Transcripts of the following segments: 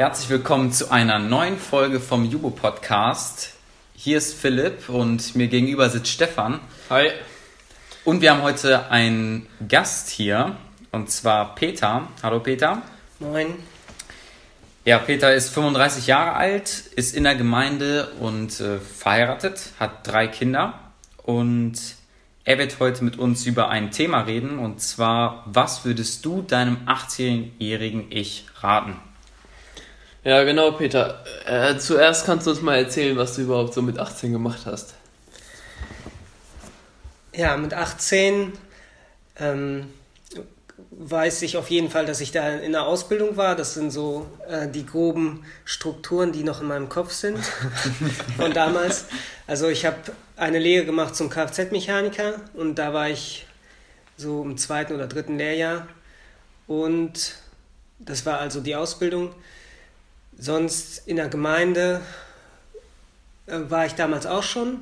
Herzlich willkommen zu einer neuen Folge vom Jubo Podcast. Hier ist Philipp und mir gegenüber sitzt Stefan. Hi. Und wir haben heute einen Gast hier und zwar Peter. Hallo Peter. Moin. Ja, Peter ist 35 Jahre alt, ist in der Gemeinde und äh, verheiratet, hat drei Kinder und er wird heute mit uns über ein Thema reden und zwar, was würdest du deinem 18-jährigen Ich raten? Ja, genau, Peter. Äh, zuerst kannst du uns mal erzählen, was du überhaupt so mit 18 gemacht hast. Ja, mit 18 ähm, weiß ich auf jeden Fall, dass ich da in der Ausbildung war. Das sind so äh, die groben Strukturen, die noch in meinem Kopf sind von damals. Also ich habe eine Lehre gemacht zum Kfz-Mechaniker und da war ich so im zweiten oder dritten Lehrjahr und das war also die Ausbildung. Sonst in der Gemeinde äh, war ich damals auch schon.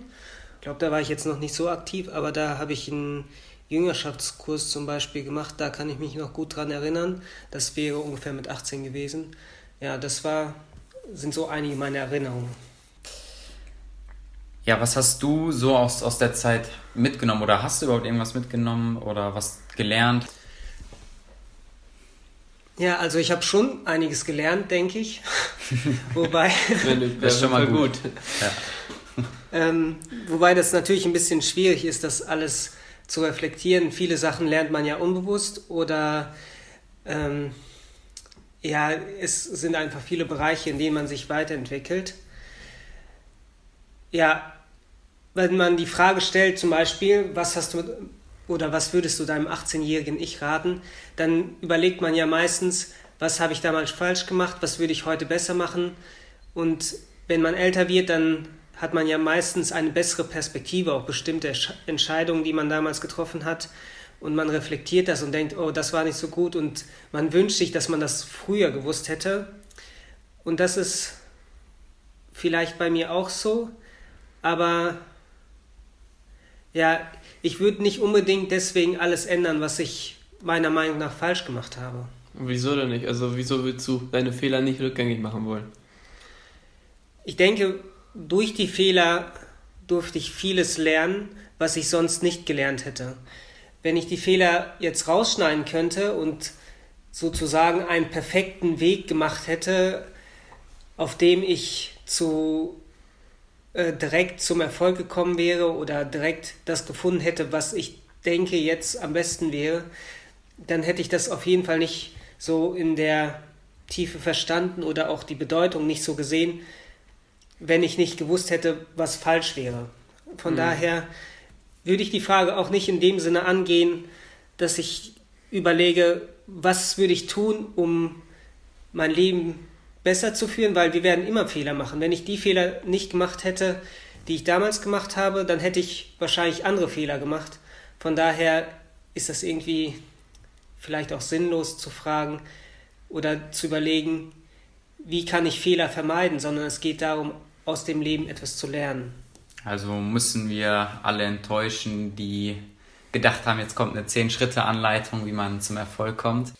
Ich glaube, da war ich jetzt noch nicht so aktiv, aber da habe ich einen Jüngerschaftskurs zum Beispiel gemacht. Da kann ich mich noch gut dran erinnern. Das wäre ungefähr mit 18 gewesen. Ja, das war, sind so einige meiner Erinnerungen. Ja, was hast du so aus, aus der Zeit mitgenommen oder hast du überhaupt irgendwas mitgenommen oder was gelernt? Ja, also ich habe schon einiges gelernt, denke ich. wobei. das ist schon mal gut. gut. Ja. Ähm, wobei das natürlich ein bisschen schwierig ist, das alles zu reflektieren. Viele Sachen lernt man ja unbewusst oder ähm, ja, es sind einfach viele Bereiche, in denen man sich weiterentwickelt. Ja, wenn man die Frage stellt, zum Beispiel, was hast du oder was würdest du deinem 18-jährigen Ich raten, dann überlegt man ja meistens, was habe ich damals falsch gemacht, was würde ich heute besser machen. Und wenn man älter wird, dann hat man ja meistens eine bessere Perspektive auf bestimmte Entscheidungen, die man damals getroffen hat. Und man reflektiert das und denkt, oh, das war nicht so gut. Und man wünscht sich, dass man das früher gewusst hätte. Und das ist vielleicht bei mir auch so. Aber ja, ich würde nicht unbedingt deswegen alles ändern, was ich meiner Meinung nach falsch gemacht habe. Wieso denn nicht? Also wieso willst du deine Fehler nicht rückgängig machen wollen? Ich denke, durch die Fehler durfte ich vieles lernen, was ich sonst nicht gelernt hätte. Wenn ich die Fehler jetzt rausschneiden könnte und sozusagen einen perfekten Weg gemacht hätte, auf dem ich zu äh, direkt zum Erfolg gekommen wäre oder direkt das gefunden hätte, was ich denke jetzt am besten wäre, dann hätte ich das auf jeden Fall nicht so in der Tiefe verstanden oder auch die Bedeutung nicht so gesehen, wenn ich nicht gewusst hätte, was falsch wäre. Von mhm. daher würde ich die Frage auch nicht in dem Sinne angehen, dass ich überlege, was würde ich tun, um mein Leben besser zu führen, weil wir werden immer Fehler machen. Wenn ich die Fehler nicht gemacht hätte, die ich damals gemacht habe, dann hätte ich wahrscheinlich andere Fehler gemacht. Von daher ist das irgendwie vielleicht auch sinnlos zu fragen oder zu überlegen, wie kann ich Fehler vermeiden, sondern es geht darum, aus dem Leben etwas zu lernen. Also müssen wir alle enttäuschen, die gedacht haben, jetzt kommt eine 10-Schritte-Anleitung, wie man zum Erfolg kommt.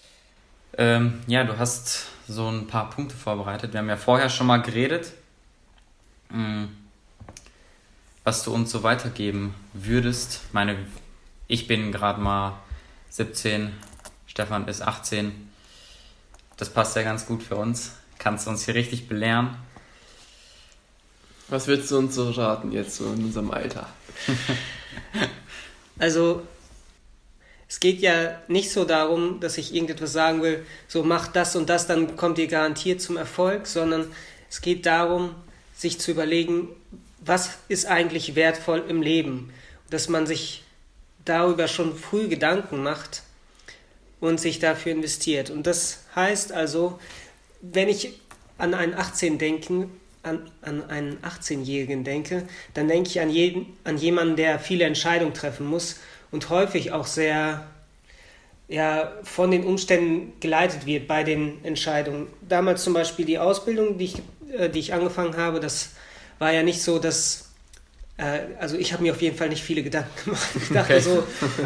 Ähm, ja, du hast so ein paar Punkte vorbereitet. Wir haben ja vorher schon mal geredet, mm, was du uns so weitergeben würdest. Ich meine, ich bin gerade mal 17, Stefan ist 18. Das passt ja ganz gut für uns. Kannst du uns hier richtig belehren. Was würdest du uns so raten jetzt so in unserem Alter? also es geht ja nicht so darum, dass ich irgendetwas sagen will, so macht das und das, dann kommt ihr garantiert zum Erfolg, sondern es geht darum, sich zu überlegen, was ist eigentlich wertvoll im Leben. Dass man sich darüber schon früh Gedanken macht und sich dafür investiert. Und das heißt also, wenn ich an einen 18 denken, an, an einen 18-Jährigen denke, dann denke ich an, jeden, an jemanden, der viele Entscheidungen treffen muss und häufig auch sehr ja, von den Umständen geleitet wird bei den Entscheidungen. Damals zum Beispiel die Ausbildung, die ich, äh, die ich angefangen habe, das war ja nicht so, dass Äh, also ich habe mir auf jeden Fall nicht viele Gedanken gemacht. Ich dachte okay. so,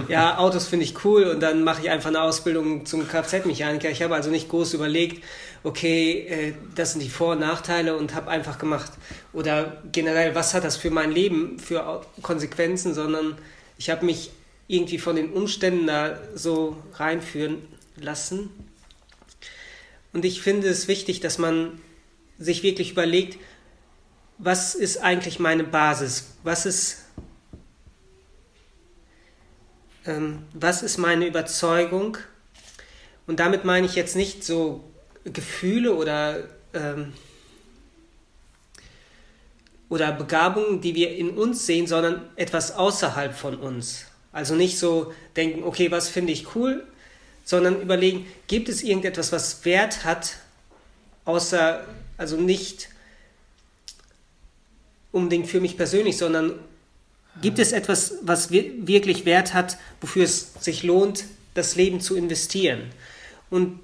ja, Autos finde ich cool und dann mache ich einfach eine Ausbildung zum Kfz-Mechaniker. Ich habe also nicht groß überlegt, okay, äh, das sind die Vor- und Nachteile und habe einfach gemacht. Oder generell, was hat das für mein Leben für Konsequenzen, sondern ich habe mich irgendwie von den Umständen da so reinführen lassen. Und ich finde es wichtig, dass man sich wirklich überlegt, was ist eigentlich meine Basis? Was ist, ähm, was ist meine Überzeugung? Und damit meine ich jetzt nicht so Gefühle oder, ähm, oder Begabungen, die wir in uns sehen, sondern etwas außerhalb von uns. Also nicht so denken, okay, was finde ich cool, sondern überlegen, gibt es irgendetwas, was Wert hat, außer, also nicht unbedingt für mich persönlich, sondern gibt es etwas, was wirklich Wert hat, wofür es sich lohnt, das Leben zu investieren? Und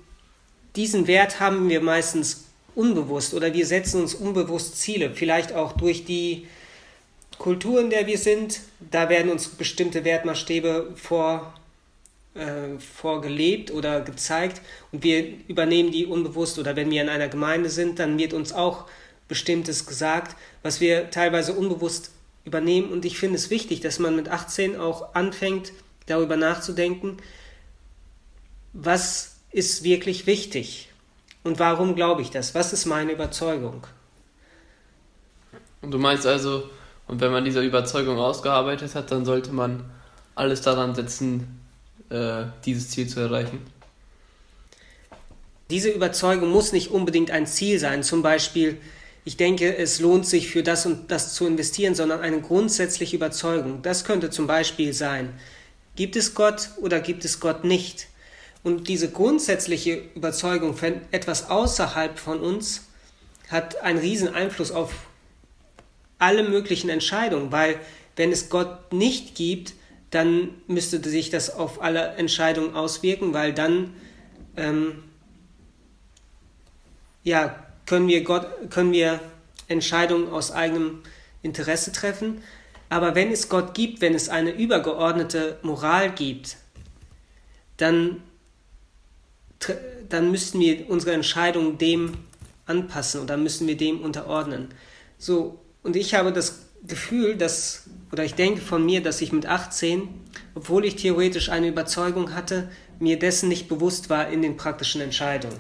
diesen Wert haben wir meistens unbewusst oder wir setzen uns unbewusst Ziele, vielleicht auch durch die Kultur, in der wir sind. Da werden uns bestimmte Wertmaßstäbe vor, äh, vorgelebt oder gezeigt und wir übernehmen die unbewusst oder wenn wir in einer Gemeinde sind, dann wird uns auch Bestimmtes gesagt, was wir teilweise unbewusst übernehmen. Und ich finde es wichtig, dass man mit 18 auch anfängt, darüber nachzudenken, was ist wirklich wichtig und warum glaube ich das? Was ist meine Überzeugung? Und du meinst also, und wenn man diese Überzeugung ausgearbeitet hat, dann sollte man alles daran setzen, äh, dieses Ziel zu erreichen? Diese Überzeugung muss nicht unbedingt ein Ziel sein. Zum Beispiel, ich denke, es lohnt sich für das und das zu investieren, sondern eine grundsätzliche Überzeugung. Das könnte zum Beispiel sein, gibt es Gott oder gibt es Gott nicht? Und diese grundsätzliche Überzeugung von etwas außerhalb von uns hat einen riesen Einfluss auf alle möglichen Entscheidungen, weil wenn es Gott nicht gibt, dann müsste sich das auf alle Entscheidungen auswirken, weil dann ähm, ja, können wir, Gott, können wir Entscheidungen aus eigenem Interesse treffen. Aber wenn es Gott gibt, wenn es eine übergeordnete Moral gibt, dann, dann müssten wir unsere Entscheidungen dem anpassen oder müssen wir dem unterordnen. So, und ich habe das Gefühl, dass, oder ich denke von mir, dass ich mit 18, obwohl ich theoretisch eine Überzeugung hatte, mir dessen nicht bewusst war in den praktischen Entscheidungen.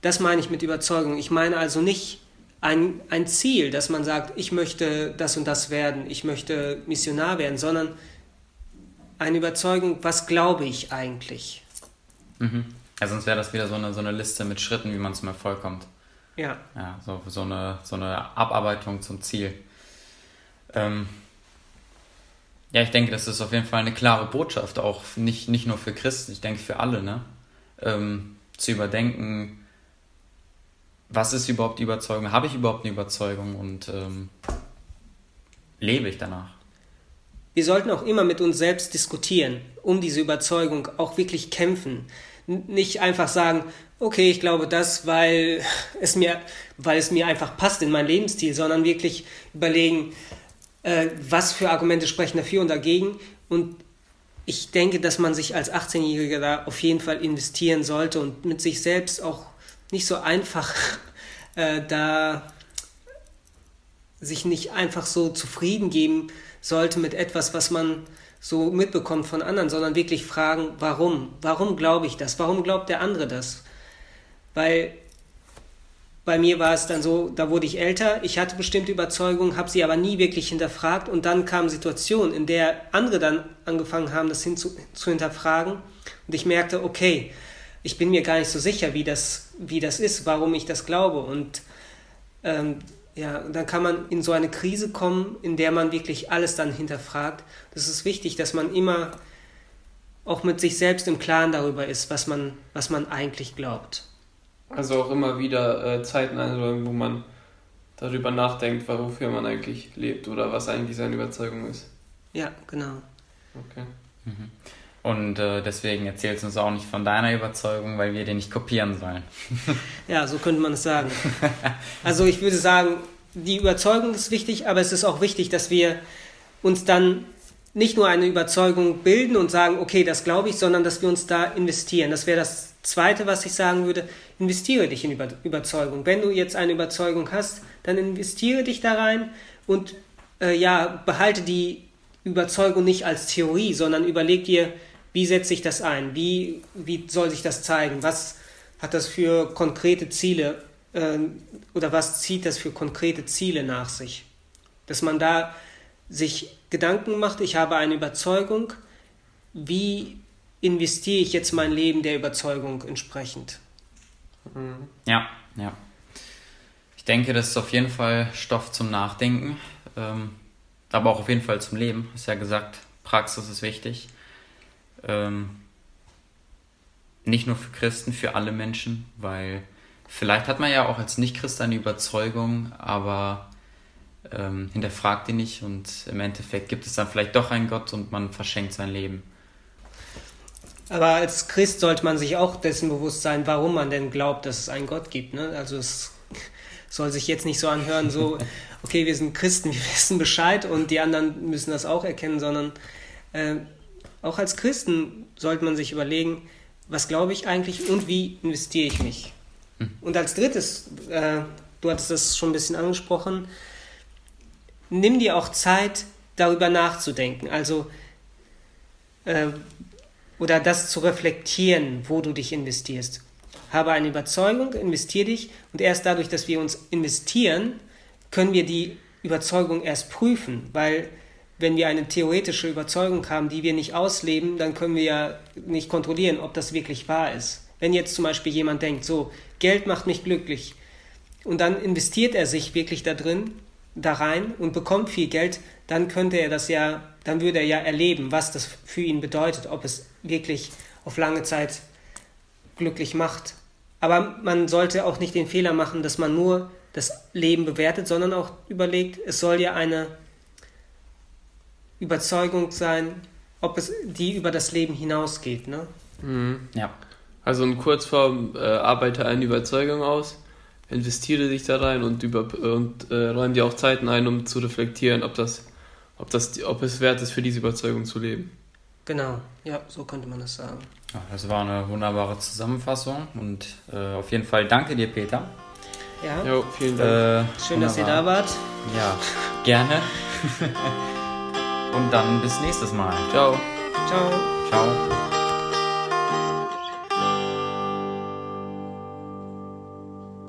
Das meine ich mit Überzeugung. Ich meine also nicht ein, ein Ziel, dass man sagt, ich möchte das und das werden, ich möchte Missionar werden, sondern eine Überzeugung, was glaube ich eigentlich? Mhm. Ja, sonst wäre das wieder so eine, so eine Liste mit Schritten, wie man zum Erfolg kommt. Ja. Ja, so, so, eine, so eine Abarbeitung zum Ziel. Ähm, ja, ich denke, das ist auf jeden Fall eine klare Botschaft, auch nicht, nicht nur für Christen, ich denke für alle, ne? Ähm, zu überdenken, was ist überhaupt die Überzeugung? Habe ich überhaupt eine Überzeugung und ähm, lebe ich danach? Wir sollten auch immer mit uns selbst diskutieren, um diese Überzeugung auch wirklich kämpfen. Nicht einfach sagen, okay, ich glaube das, weil es mir, weil es mir einfach passt in mein Lebensstil, sondern wirklich überlegen, äh, was für Argumente sprechen dafür und dagegen. Und ich denke, dass man sich als 18-Jähriger da auf jeden Fall investieren sollte und mit sich selbst auch nicht so einfach äh, da sich nicht einfach so zufrieden geben sollte mit etwas, was man so mitbekommt von anderen, sondern wirklich fragen, warum? Warum glaube ich das? Warum glaubt der andere das? Weil bei mir war es dann so, da wurde ich älter, ich hatte bestimmte Überzeugungen, habe sie aber nie wirklich hinterfragt und dann kamen Situationen, in der andere dann angefangen haben, das hin zu, zu hinterfragen und ich merkte, okay, ich bin mir gar nicht so sicher, wie das, wie das ist, warum ich das glaube. Und ähm, ja, dann kann man in so eine Krise kommen, in der man wirklich alles dann hinterfragt. Das ist wichtig, dass man immer auch mit sich selbst im Klaren darüber ist, was man, was man eigentlich glaubt. Also auch immer wieder äh, Zeiten einräumen, wo man darüber nachdenkt, wofür man eigentlich lebt oder was eigentlich seine Überzeugung ist. Ja, genau. Okay. Mhm. Und äh, deswegen erzählst du uns auch nicht von deiner Überzeugung, weil wir dir nicht kopieren sollen. ja, so könnte man es sagen. Also ich würde sagen, die Überzeugung ist wichtig, aber es ist auch wichtig, dass wir uns dann nicht nur eine Überzeugung bilden und sagen, okay, das glaube ich, sondern dass wir uns da investieren. Das wäre das Zweite, was ich sagen würde. Investiere dich in Über Überzeugung. Wenn du jetzt eine Überzeugung hast, dann investiere dich da rein und äh, ja, behalte die Überzeugung nicht als Theorie, sondern überleg dir, wie setze ich das ein? Wie, wie soll sich das zeigen? Was hat das für konkrete Ziele äh, oder was zieht das für konkrete Ziele nach sich? Dass man da sich Gedanken macht, ich habe eine Überzeugung, wie investiere ich jetzt mein Leben der Überzeugung entsprechend? Ja, ja. Ich denke, das ist auf jeden Fall Stoff zum Nachdenken, ähm, aber auch auf jeden Fall zum Leben. Du hast ja gesagt, Praxis ist wichtig. Ähm, nicht nur für Christen, für alle Menschen, weil vielleicht hat man ja auch als Nicht-Christ eine Überzeugung, aber ähm, hinterfragt ihn nicht und im Endeffekt gibt es dann vielleicht doch einen Gott und man verschenkt sein Leben. Aber als Christ sollte man sich auch dessen bewusst sein, warum man denn glaubt, dass es einen Gott gibt. Ne? Also es soll sich jetzt nicht so anhören, so, okay, wir sind Christen, wir wissen Bescheid und die anderen müssen das auch erkennen, sondern äh, auch als Christen sollte man sich überlegen, was glaube ich eigentlich und wie investiere ich mich. Hm. Und als drittes, äh, du hattest das schon ein bisschen angesprochen, nimm dir auch Zeit, darüber nachzudenken. Also, äh, oder das zu reflektieren, wo du dich investierst. Habe eine Überzeugung, investiere dich und erst dadurch, dass wir uns investieren, können wir die Überzeugung erst prüfen, weil wenn wir eine theoretische Überzeugung haben, die wir nicht ausleben, dann können wir ja nicht kontrollieren, ob das wirklich wahr ist. Wenn jetzt zum Beispiel jemand denkt, so, Geld macht mich glücklich, und dann investiert er sich wirklich da drin, da rein und bekommt viel Geld, dann könnte er das ja, dann würde er ja erleben, was das für ihn bedeutet, ob es wirklich auf lange Zeit glücklich macht. Aber man sollte auch nicht den Fehler machen, dass man nur das Leben bewertet, sondern auch überlegt, es soll ja eine Überzeugung sein, ob es die über das Leben hinausgeht. Ne? Mhm. Ja. Also in Kurzform äh, arbeite eine Überzeugung aus, investiere dich da rein und, über, und äh, räume dir auch Zeiten ein, um zu reflektieren, ob, das, ob, das, ob es wert ist, für diese Überzeugung zu leben. Genau, ja, so könnte man das sagen. Ja, das war eine wunderbare Zusammenfassung und äh, auf jeden Fall danke dir, Peter. Ja, jo, vielen Dank. Äh, Schön, wunderbar. dass ihr da wart. Ja, gerne. und dann bis nächstes Mal. Ciao. Ciao. Ciao.